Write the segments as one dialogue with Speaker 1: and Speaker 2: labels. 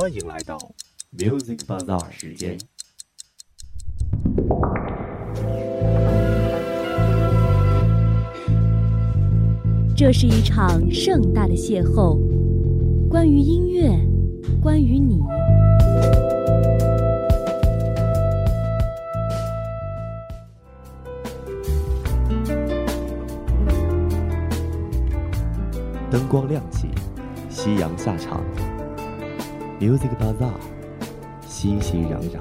Speaker 1: 欢迎来到 Music Bazaar 时间。
Speaker 2: 这是一场盛大的邂逅，关于音乐，关于你。
Speaker 1: 灯光亮起，夕阳下场，Music Bazaar，熙熙攘攘。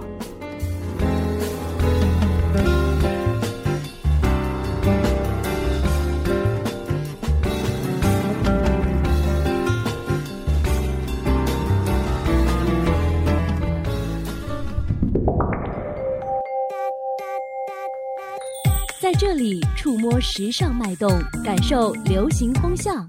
Speaker 2: 在这里触摸时尚脉动，感受流行风向。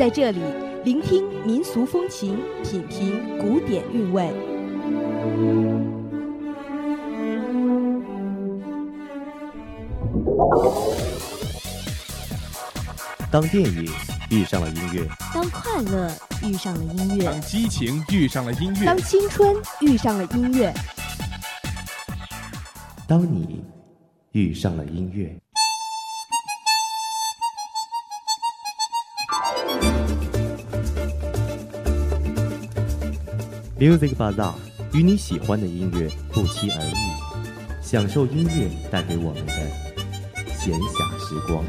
Speaker 2: 在这里聆听民俗风情，品评古典韵味。
Speaker 1: 当电影遇上了音乐，
Speaker 2: 当快乐遇上了音乐，
Speaker 3: 当激情遇上了音乐，
Speaker 2: 当青春遇上了音乐，
Speaker 1: 当你遇上了音乐。Music Bazaar 与你喜欢的音乐不期而遇，享受音乐带给我们的闲暇时光。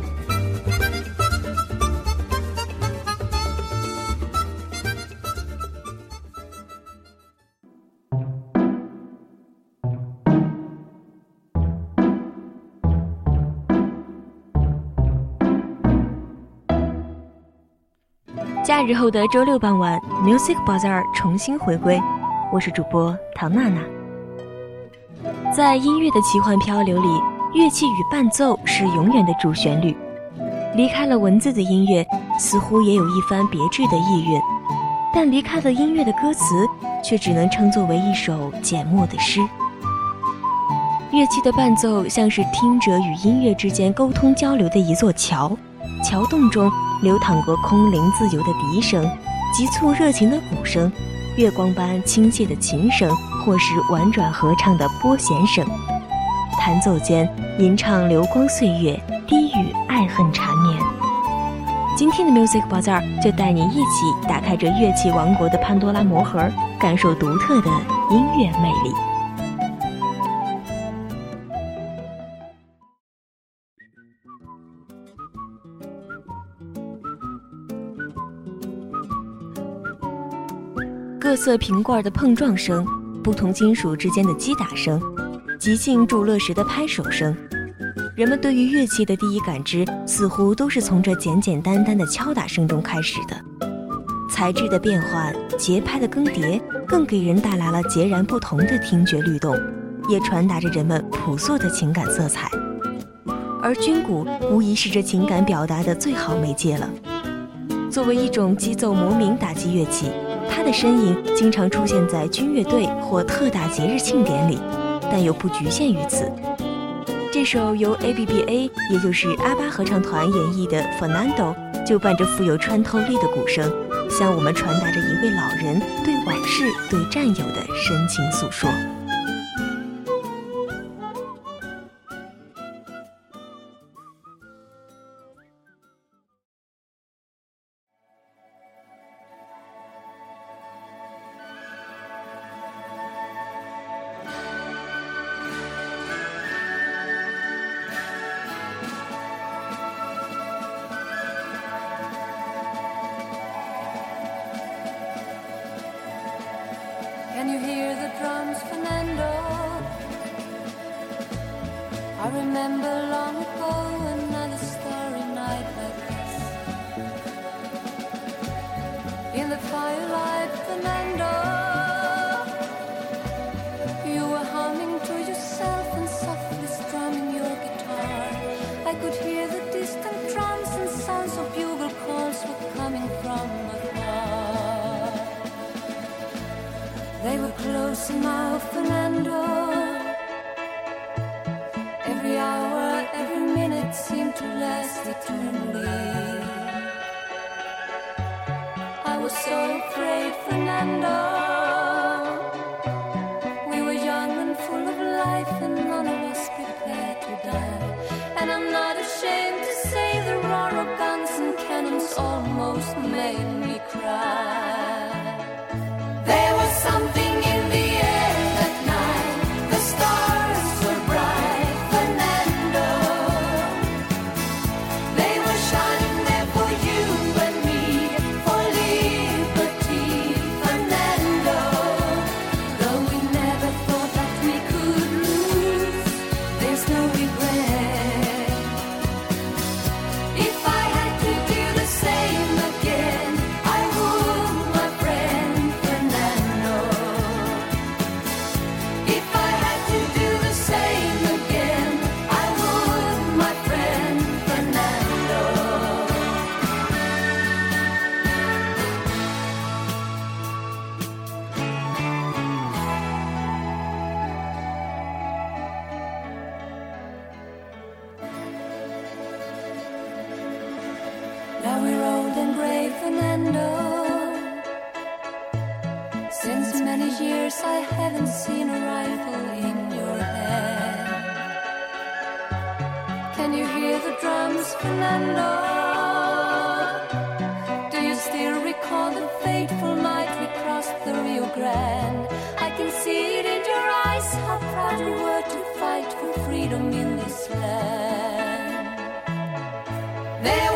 Speaker 4: 日后的周六傍晚，Music Bazaar 重新回归，我是主播唐娜娜。在音乐的奇幻漂流里，乐器与伴奏是永远的主旋律。离开了文字的音乐，似乎也有一番别致的意蕴，但离开了音乐的歌词，却只能称作为一首简墨的诗。乐器的伴奏像是听者与音乐之间沟通交流的一座桥，桥洞中流淌过空灵自由的笛声，急促热情的鼓声，月光般倾泻的琴声，或是婉转合唱的拨弦声。弹奏间吟唱流光岁月，低语爱恨缠绵。今天的 Music Bazaar 就带你一起打开这乐器王国的潘多拉魔盒，感受独特的音乐魅力。色瓶罐的碰撞声，不同金属之间的击打声，即兴助乐时的拍手声，人们对于乐器的第一感知，似乎都是从这简简单单的敲打声中开始的。材质的变换，节拍的更迭，更给人带来了截然不同的听觉律动，也传达着人们朴素的情感色彩。而军鼓无疑是这情感表达的最好媒介了。作为一种击奏魔鸣打击乐器。他的身影经常出现在军乐队或特大节日庆典里，但又不局限于此。这首由 ABBA，也就是阿巴合唱团演绎的《Fernando》，就伴着富有穿透力的鼓声，向我们传达着一位老人对往事、对战友的深情诉说。
Speaker 5: I was so afraid, Fernando. Gray, Fernando. Since many years I haven't seen a rifle in your hand. Can you hear the drums, Fernando? Do you still recall the fateful night we crossed the Rio Grande? I can see it in your eyes how proud you were to fight for freedom in this land. There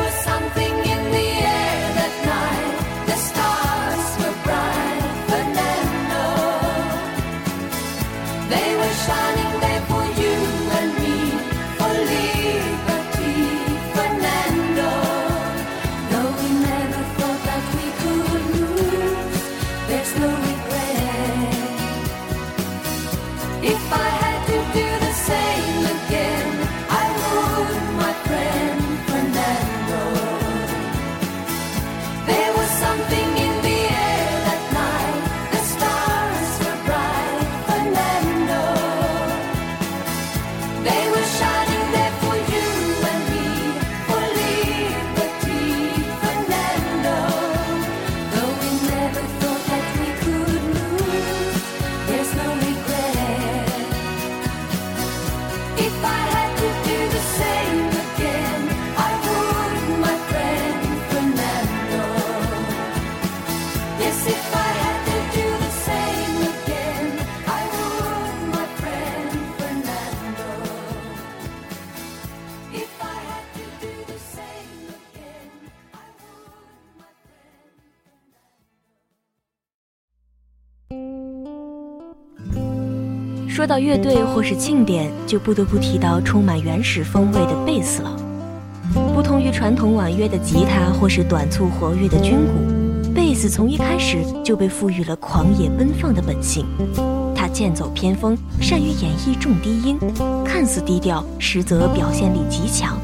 Speaker 4: 说到乐队或是庆典，就不得不提到充满原始风味的贝斯了。不同于传统婉约的吉他或是短促活跃的军鼓，贝斯从一开始就被赋予了狂野奔放的本性。它剑走偏锋，善于演绎重低音，看似低调，实则表现力极强。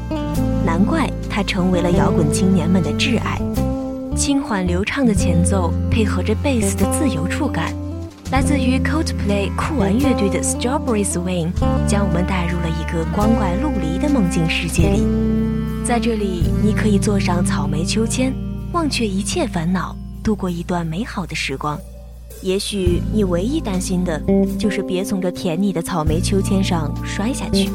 Speaker 4: 难怪它成为了摇滚青年们的挚爱。轻缓流畅的前奏配合着贝斯的自由触感，来自于 Coldplay 酷玩乐队的 Strawberry Swing，将我们带入了一个光怪陆离的梦境世界里。在这里，你可以坐上草莓秋千，忘却一切烦恼，度过一段美好的时光。也许你唯一担心的，就是别从这甜腻的草莓秋千上摔下去。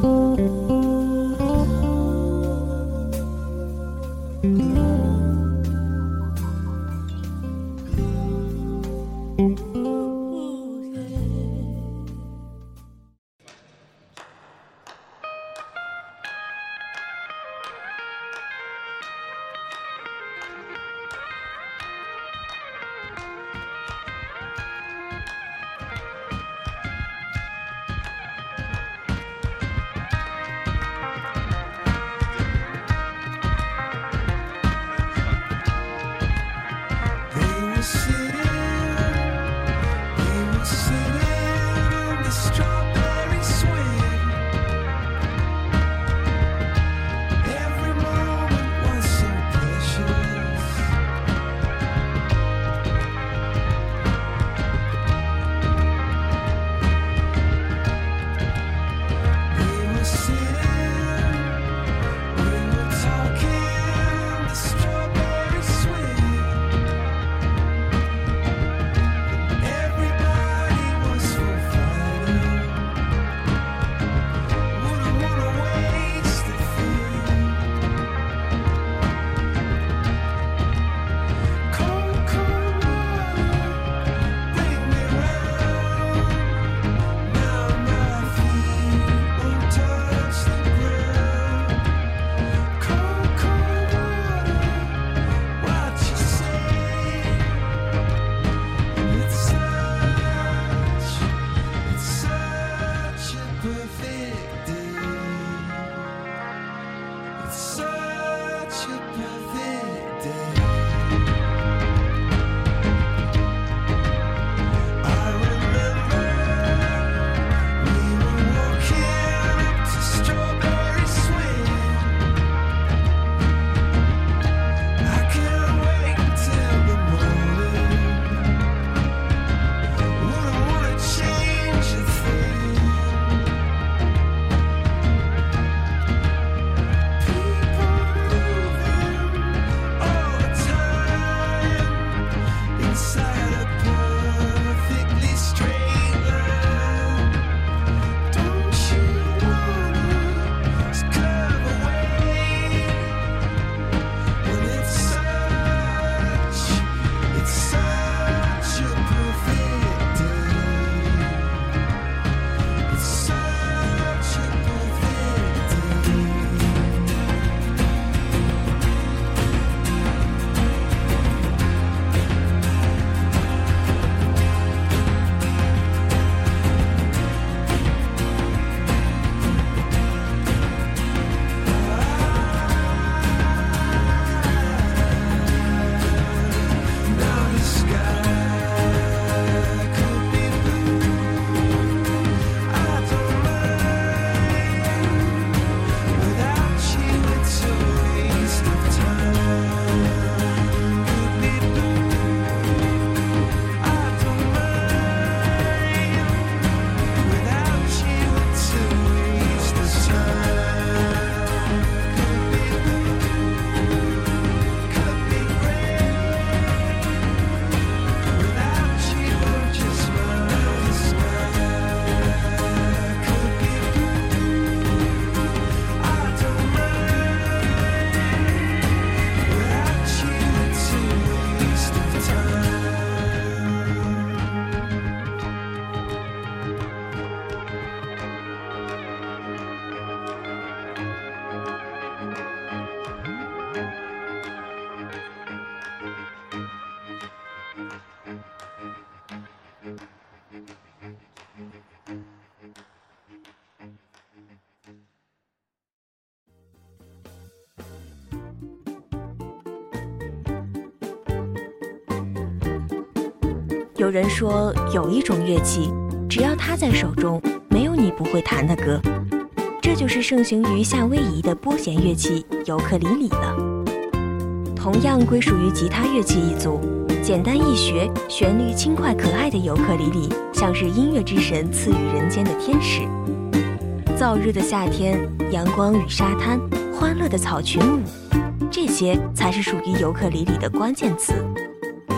Speaker 4: see. 有人说，有一种乐器，只要它在手中，没有你不会弹的歌。这就是盛行于夏威夷的拨弦乐器尤克里里了。同样归属于吉他乐器一族，简单易学、旋律轻快可爱的尤克里里，像是音乐之神赐予人间的天使。燥热的夏天，阳光与沙滩，欢乐的草裙舞，这些才是属于尤克里里的关键词。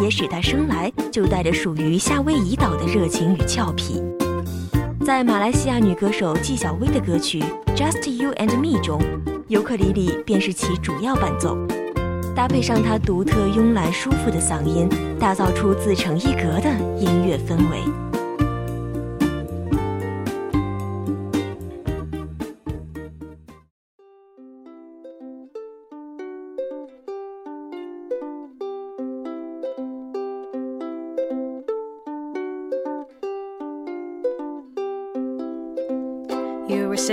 Speaker 4: 也使他生来就带着属于夏威夷岛的热情与俏皮。在马来西亚女歌手纪晓薇的歌曲《Just You and Me》中，尤克里里便是其主要伴奏，搭配上她独特慵懒舒服的嗓音，打造出自成一格的音乐氛围。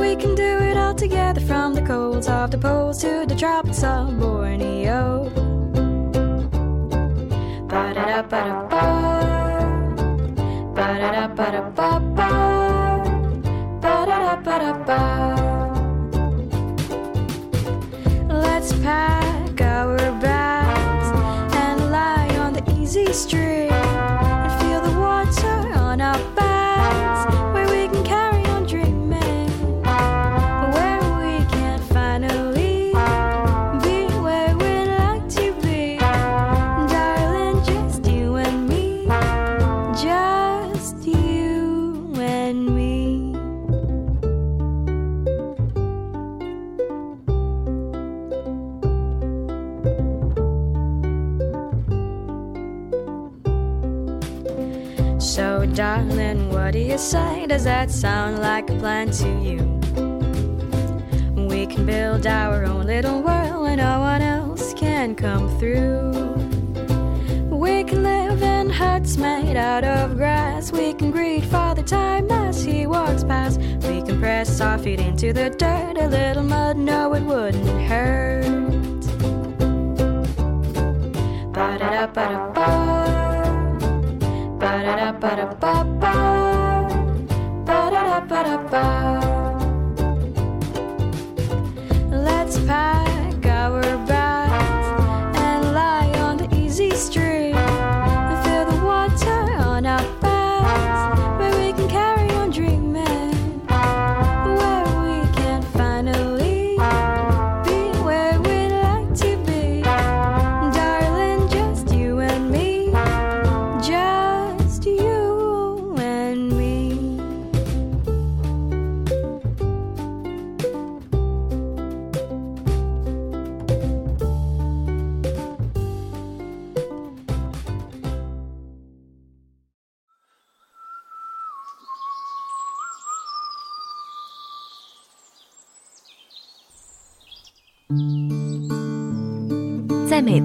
Speaker 6: We can do it all together from the colds of the poles to the tropics of Borneo. Let's pack our bags and lie on the easy street does that sound like a plan to you? We can build our own little world where no one else can come through. We can live in huts made out of grass. We can greet Father Time as he walks past. We can press our feet into the dirt, a little mud, no,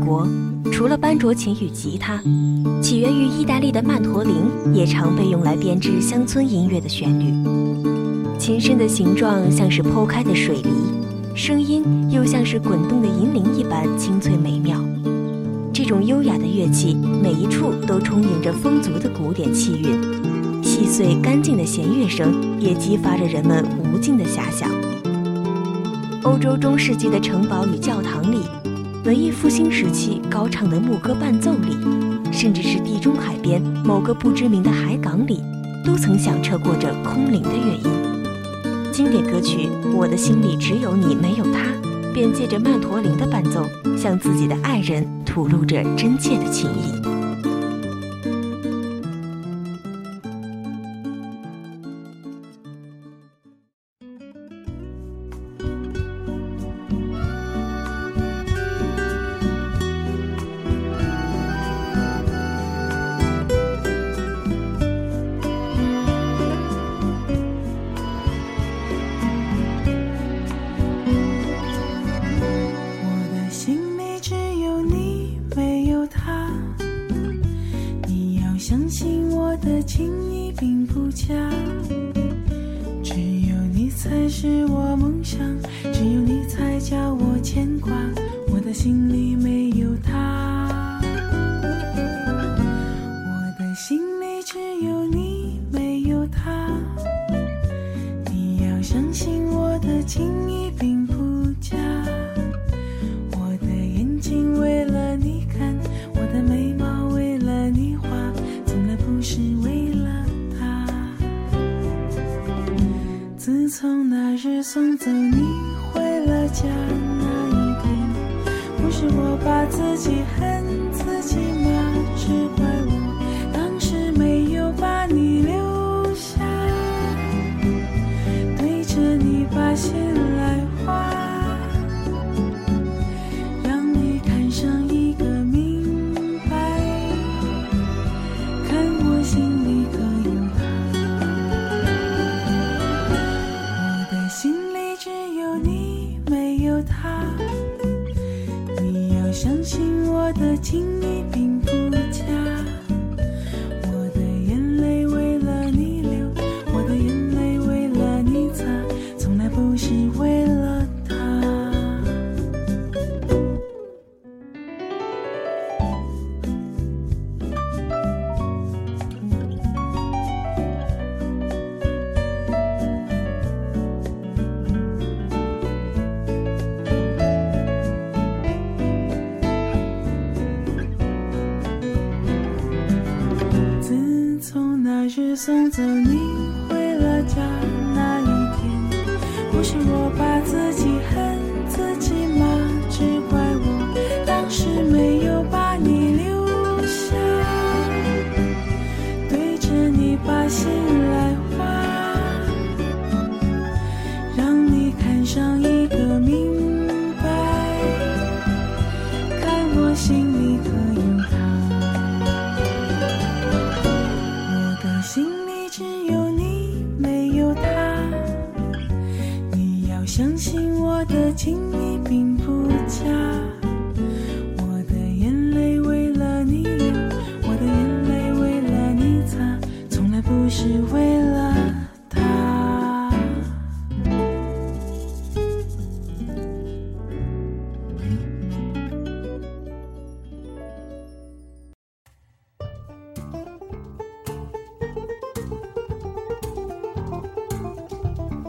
Speaker 4: 国，除了班卓琴与吉他，起源于意大利的曼陀铃也常被用来编织乡村音乐的旋律。琴身的形状像是剖开的水梨，声音又像是滚动的银铃一般清脆美妙。这种优雅的乐器，每一处都充盈着丰足的古典气韵，细碎干净的弦乐声也激发着人们无尽的遐想。欧洲中世纪的城堡与教堂里。文艺复兴时期高唱的牧歌伴奏里，甚至是地中海边某个不知名的海港里，都曾响彻过着空灵的乐音。经典歌曲《我的心里只有你没有他》，便借着曼陀林的伴奏，向自己的爱人吐露着真切
Speaker 7: 的情意。心里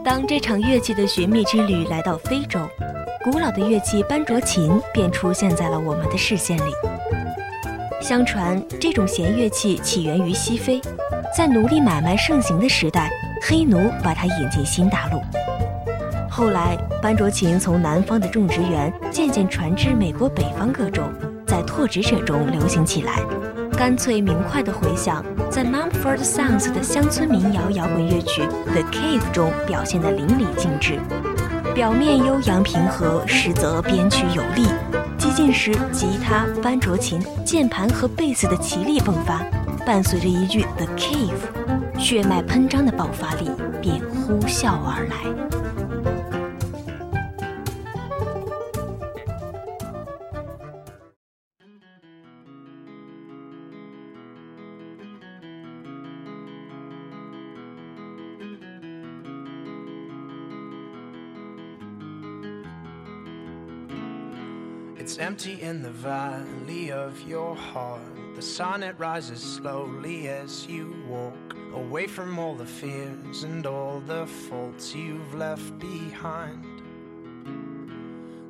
Speaker 4: 当这场乐器的寻觅之旅来到非洲，古老的乐器班卓琴便出现在了我们的视线里。相传，这种弦乐器起源于西非，在奴隶买卖盛行的时代，黑奴把它引进新大陆。后来，班卓琴从南方的种植园渐渐传至美国北方各州，在拓殖者中流行起来。干脆明快的回响，在 Mumford Sons 的乡村民谣摇滚乐曲《The Cave》中表现得淋漓尽致。表面悠扬平和，实则编曲有力。激进时，吉他、班卓琴、键盘和贝斯的齐力迸发，伴随着一句 “The Cave”，血脉喷张的爆发力便呼啸而来。
Speaker 8: It's empty in the valley of your heart. The sun it rises slowly as you walk away from all the fears and all the faults you've left behind.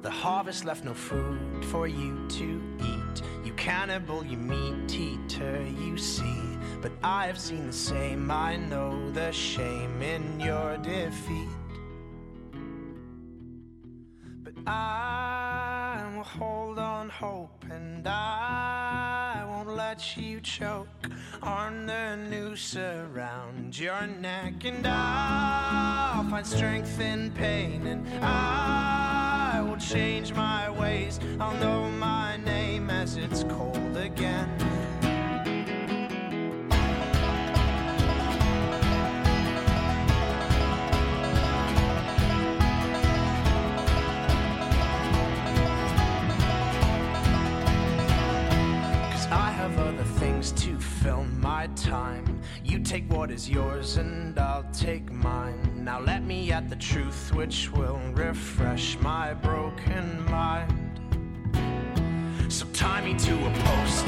Speaker 8: The harvest left no food for you to eat. You cannibal, you meat eater, you see. But I have seen the same. I know the shame in your defeat. But I hold on hope and I won't let you choke on the noose around your neck. And I'll find strength in pain and I will change my ways. I'll know my name as it's cold again. Take what is yours and I'll take mine. Now let me at the truth which will refresh my broken mind. So tie me to a post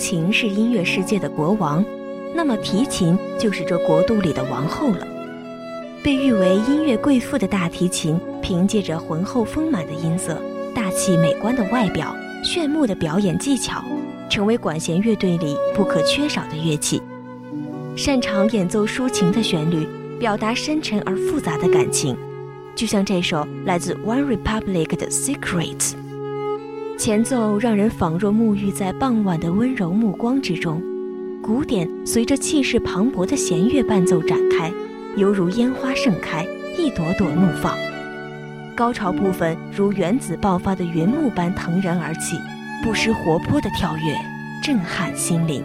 Speaker 4: 琴是音乐世界的国王，那么提琴就是这国度里的王后了。被誉为音乐贵妇的大提琴，凭借着浑厚丰满的音色、大气美观的外表、炫目的表演技巧，成为管弦乐队里不可缺少的乐器。擅长演奏抒情的旋律，表达深沉而复杂的感情，就像这首来自 One Republic 的《Secret》。前奏让人仿若沐浴在傍晚的温柔目光之中，鼓点随着气势磅礴的弦乐伴奏展开，犹如烟花盛开，一朵朵怒放。高潮部分如原子爆发的云幕般腾然而起，不失活泼的跳跃，震撼心灵。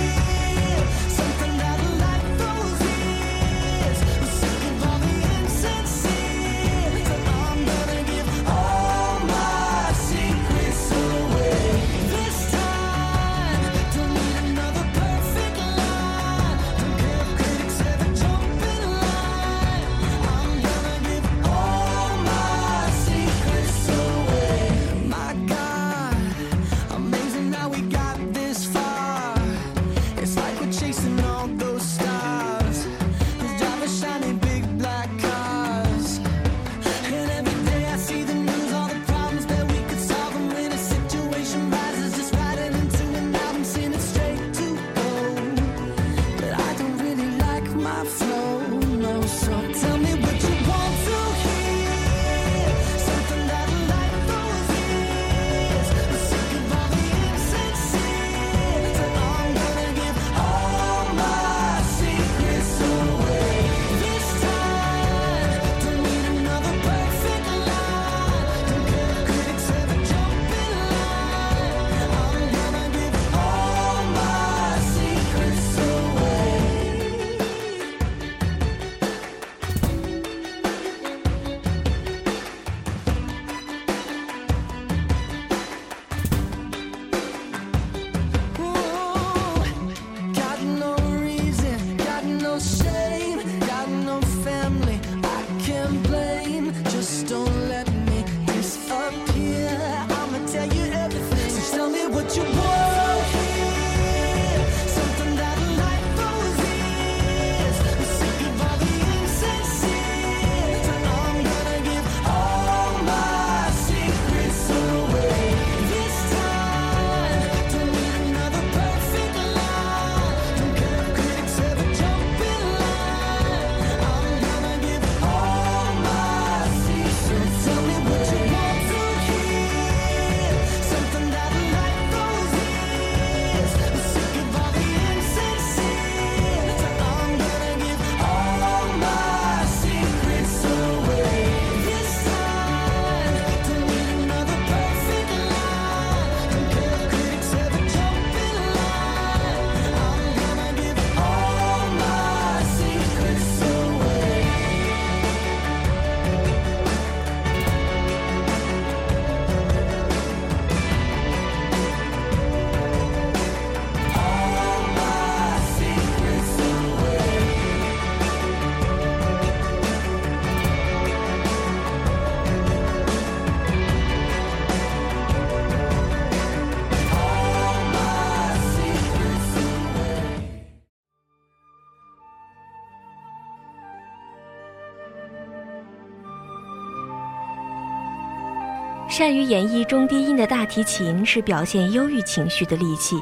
Speaker 5: 善于演绎中低音的大提琴是表现忧郁情绪的利器，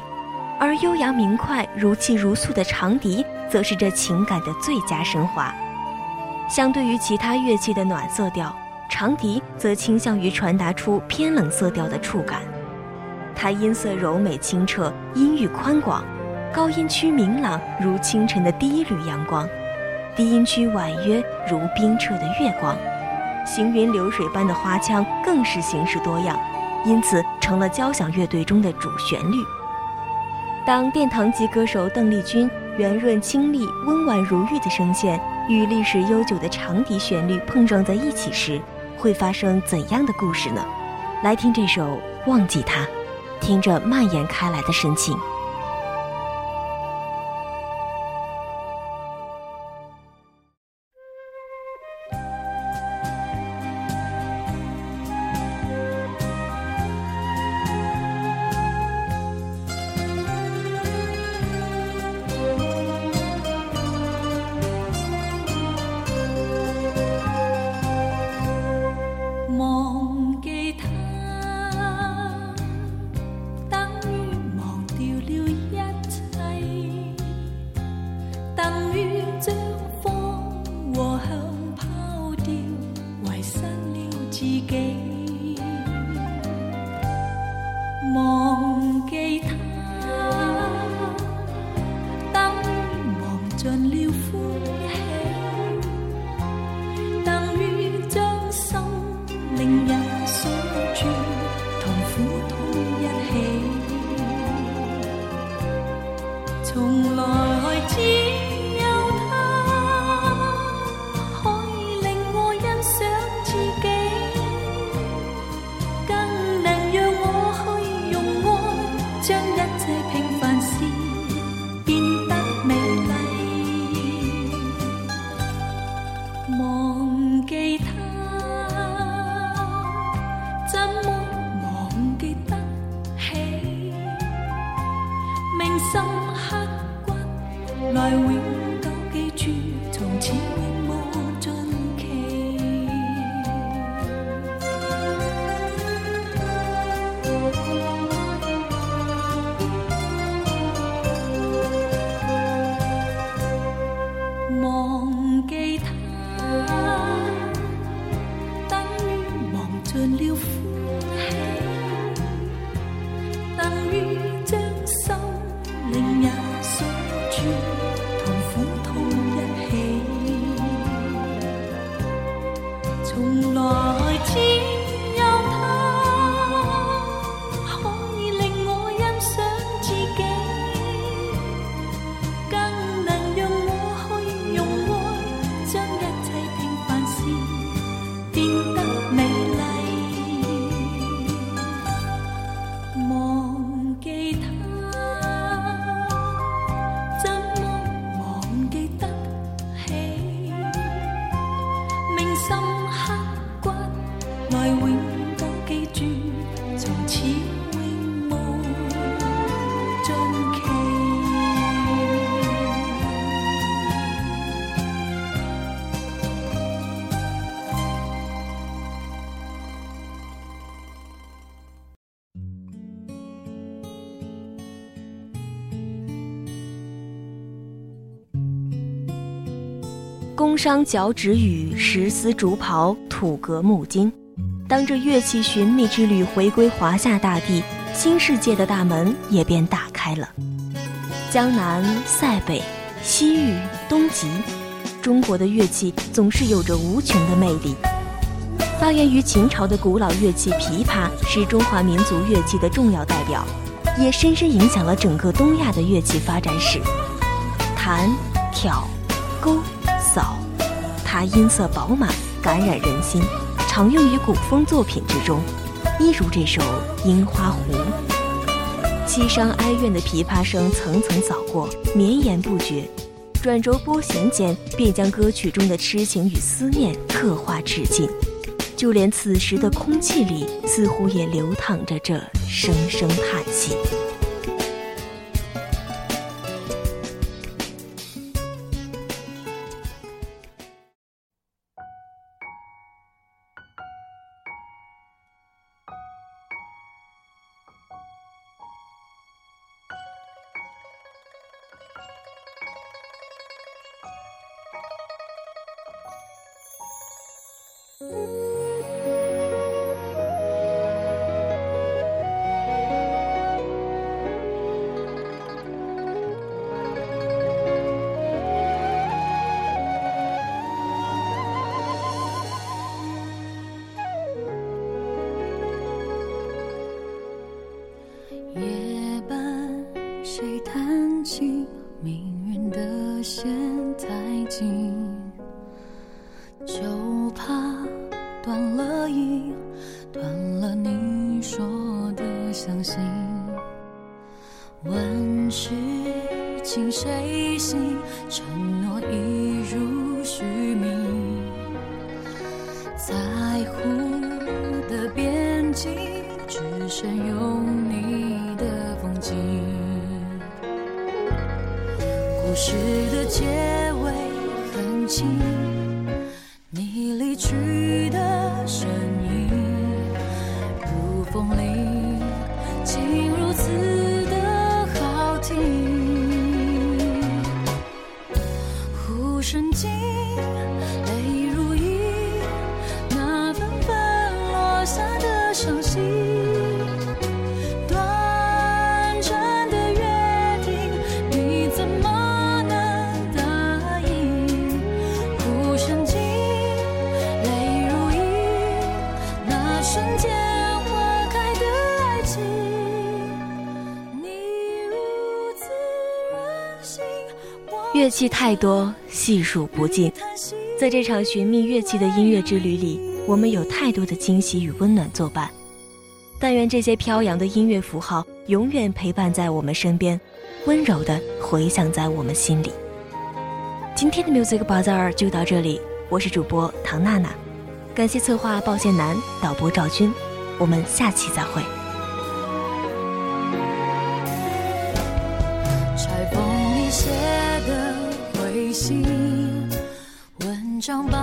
Speaker 5: 而悠扬明快、如泣如诉的长笛则是这情感的最佳升华。相对于其他乐器的暖色调，长笛则倾向于传达出偏冷色调的触感。它音色柔美清澈，音域宽广，高音区明朗如清晨的第一缕阳光，低音区婉约如冰澈的月光。行云流水般的花腔更是形式多样，因此成了交响乐队中的主旋律。当殿堂级歌手邓丽君圆润清丽、温婉如玉的声线与历史悠久的长笛旋律碰撞在一起时，会发生怎样的故事呢？来听这首《忘记他》，听着蔓延开来的深情。商角徵羽，石丝竹袍，土革木金。当这乐器寻觅之旅回归华夏大地，新世界的大门也便打开了。江南、塞北、西域、东极，中国的乐器总是有着无穷的魅力。发源于秦朝的古老乐器琵琶，是中华民族乐器的重要代表，也深深影响了整个东亚的乐器发展史。弹、挑、勾。扫，它音色饱满，感染人心，常用于古风作品之中，一如这首《樱花湖》。凄伤哀怨的琵琶声层层扫过，绵延不绝，转轴拨弦间，便将歌曲中的痴情与思念刻画至尽。就连此时的空气里，似乎也流淌着这声声叹息。就怕断了音，断了你说的相信。问世情谁信？承诺已如虚名。在乎的边境，只剩有你的风景。故事的结尾很轻，
Speaker 4: 器太多，细数不尽。在这场寻觅乐器的音乐之旅里，我们有太多的惊喜与温暖作伴。但愿这些飘扬的音乐符号永远陪伴在我们身边，温柔地回响在我们心里。今天的 Music Bazaar 就到这里，我是主播唐娜娜，感谢策划鲍宪南，导播赵军，我们下期再会。
Speaker 5: chambre.